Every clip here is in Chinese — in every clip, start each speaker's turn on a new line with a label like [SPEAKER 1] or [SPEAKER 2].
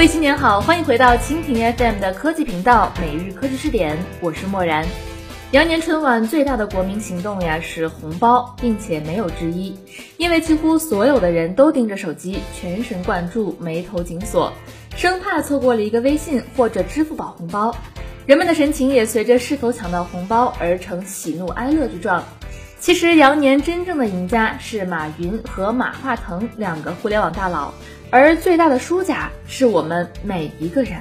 [SPEAKER 1] 位新年好，欢迎回到蜻蜓 FM 的科技频道每日科技视点，我是漠然。羊年春晚最大的国民行动呀是红包，并且没有之一，因为几乎所有的人都盯着手机，全神贯注，眉头紧锁，生怕错过了一个微信或者支付宝红包。人们的神情也随着是否抢到红包而成喜怒哀乐之状。其实羊年真正的赢家是马云和马化腾两个互联网大佬。而最大的输家是我们每一个人。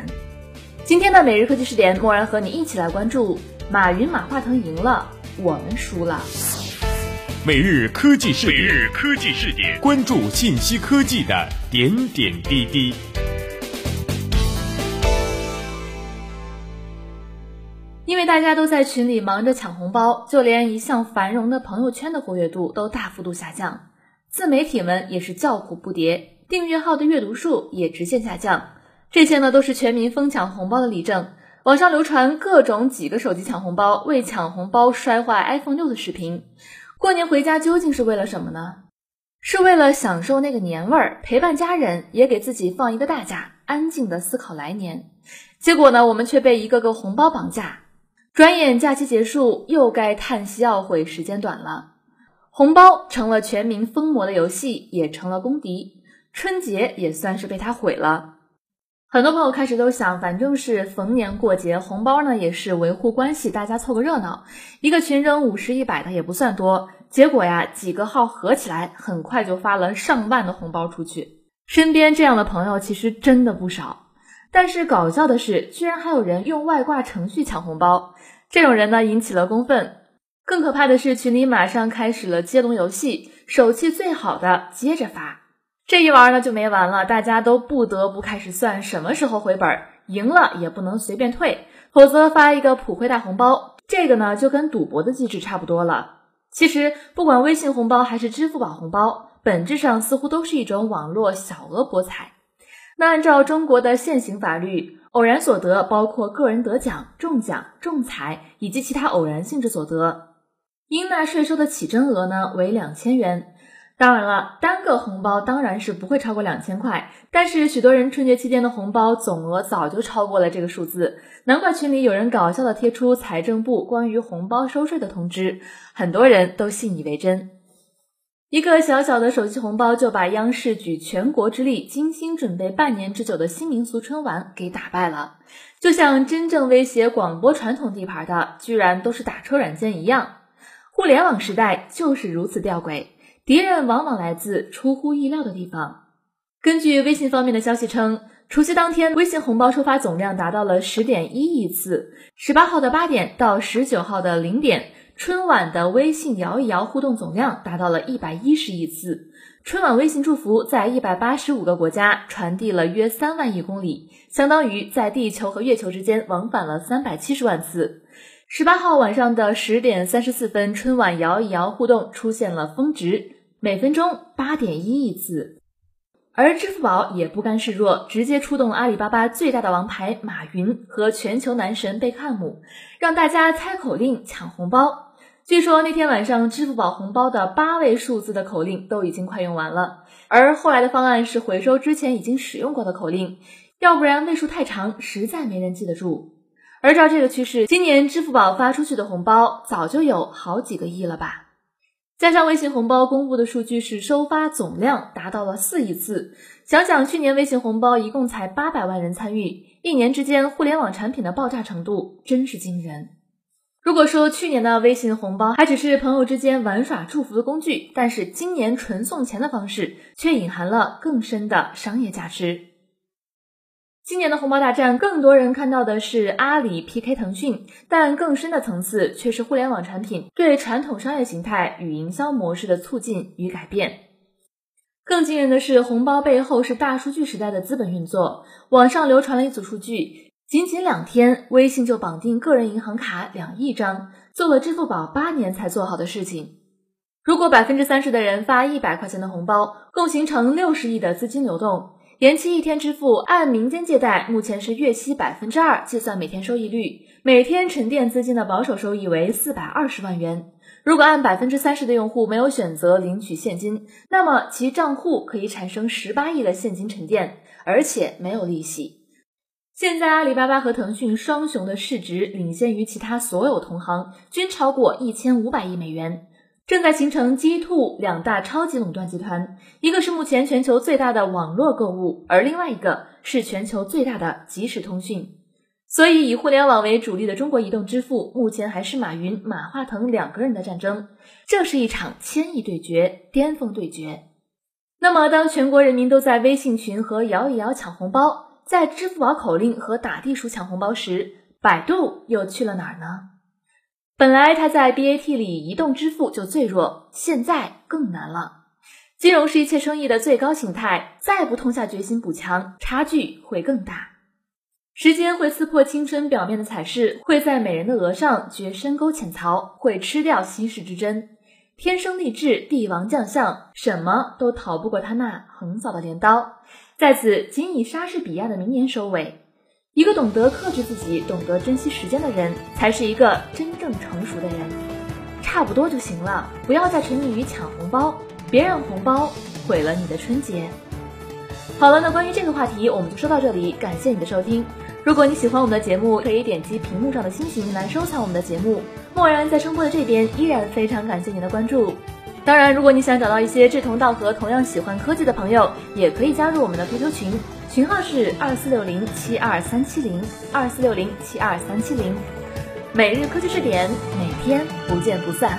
[SPEAKER 1] 今天的每日科技视点，默然和你一起来关注：马云、马化腾赢了，我们输了。
[SPEAKER 2] 每日科技视点，每日科技视点，关注信息科技的点点滴滴。
[SPEAKER 1] 因为大家都在群里忙着抢红包，就连一向繁荣的朋友圈的活跃度都大幅度下降，自媒体们也是叫苦不迭。订阅号的阅读数也直线下降，这些呢都是全民疯抢红包的例证。网上流传各种几个手机抢红包、为抢红包摔坏 iPhone 六的视频。过年回家究竟是为了什么呢？是为了享受那个年味儿，陪伴家人，也给自己放一个大假，安静的思考来年。结果呢，我们却被一个个红包绑架。转眼假期结束，又该叹息懊悔时间短了。红包成了全民疯魔的游戏，也成了公敌。春节也算是被他毁了。很多朋友开始都想，反正是逢年过节，红包呢也是维护关系，大家凑个热闹，一个群扔五十一百的也不算多。结果呀，几个号合起来，很快就发了上万的红包出去。身边这样的朋友其实真的不少。但是搞笑的是，居然还有人用外挂程序抢红包，这种人呢引起了公愤。更可怕的是，群里马上开始了接龙游戏，手气最好的接着发。这一玩呢就没完了，大家都不得不开始算什么时候回本，赢了也不能随便退，否则发一个普惠大红包，这个呢就跟赌博的机制差不多了。其实不管微信红包还是支付宝红包，本质上似乎都是一种网络小额博彩。那按照中国的现行法律，偶然所得包括个人得奖、中奖、中彩以及其他偶然性质所得，应纳税收的起征额呢为两千元。当然了，单个红包当然是不会超过两千块，但是许多人春节期间的红包总额早就超过了这个数字，难怪群里有人搞笑的贴出财政部关于红包收税的通知，很多人都信以为真。一个小小的手机红包就把央视举全国之力精心准备半年之久的新民俗春晚给打败了，就像真正威胁广播传统地盘的，居然都是打车软件一样，互联网时代就是如此吊诡。敌人往往来自出乎意料的地方。根据微信方面的消息称，除夕当天，微信红包收发总量达到了十点一亿次。十八号的八点到十九号的零点，春晚的微信摇一摇互动总量达到了一百一十亿次。春晚微信祝福在一百八十五个国家传递了约三万亿公里，相当于在地球和月球之间往返了三百七十万次。十八号晚上的十点三十四分，春晚摇一摇互动出现了峰值。每分钟八点一亿次，而支付宝也不甘示弱，直接出动了阿里巴巴最大的王牌马云和全球男神贝克汉姆，让大家猜口令抢红包。据说那天晚上，支付宝红包的八位数字的口令都已经快用完了，而后来的方案是回收之前已经使用过的口令，要不然位数太长，实在没人记得住。而照这个趋势，今年支付宝发出去的红包早就有好几个亿了吧。加上微信红包公布的数据是收发总量达到了四亿次，想想去年微信红包一共才八百万人参与，一年之间互联网产品的爆炸程度真是惊人。如果说去年的微信红包还只是朋友之间玩耍祝福的工具，但是今年纯送钱的方式却隐含了更深的商业价值。今年的红包大战，更多人看到的是阿里 PK 腾讯，但更深的层次却是互联网产品对传统商业形态与营销模式的促进与改变。更惊人的是，红包背后是大数据时代的资本运作。网上流传了一组数据，仅仅两天，微信就绑定个人银行卡两亿张，做了支付宝八年才做好的事情。如果百分之三十的人发一百块钱的红包，共形成六十亿的资金流动。延期一天支付，按民间借贷目前是月息百分之二，计算每天收益率，每天沉淀资金的保守收益为四百二十万元。如果按百分之三十的用户没有选择领取现金，那么其账户可以产生十八亿的现金沉淀，而且没有利息。现在阿里巴巴和腾讯双雄的市值领先于其他所有同行，均超过一千五百亿美元，正在形成 G two 两大超级垄断集团，一个是目前全球最大的网络购物，而另外一个是全球最大的即时通讯。所以，以互联网为主力的中国移动支付，目前还是马云、马化腾两个人的战争，这是一场千亿对决、巅峰对决。那么，当全国人民都在微信群和摇一摇抢红包，在支付宝口令和打地鼠抢红包时，百度又去了哪儿呢？本来它在 BAT 里移动支付就最弱，现在更难了。金融是一切生意的最高形态，再不痛下决心补强，差距会更大。时间会刺破青春表面的彩饰，会在美人的额上掘深沟浅槽，会吃掉稀世之珍。天生丽质，帝王将相，什么都逃不过他那横扫的镰刀。在此，仅以莎士比亚的名言收尾：一个懂得克制自己、懂得珍惜时间的人，才是一个真正成熟的人。差不多就行了，不要再沉迷于抢红包，别让红包毁了你的春节。好了，那关于这个话题，我们就说到这里，感谢你的收听。如果你喜欢我们的节目，可以点击屏幕上的星星来收藏我们的节目。默然在声波的这边，依然非常感谢您的关注。当然，如果你想找到一些志同道合、同样喜欢科技的朋友，也可以加入我们的 QQ 群，群号是二四六零七二三七零二四六零七二三七零。每日科技试点，每天不见不散。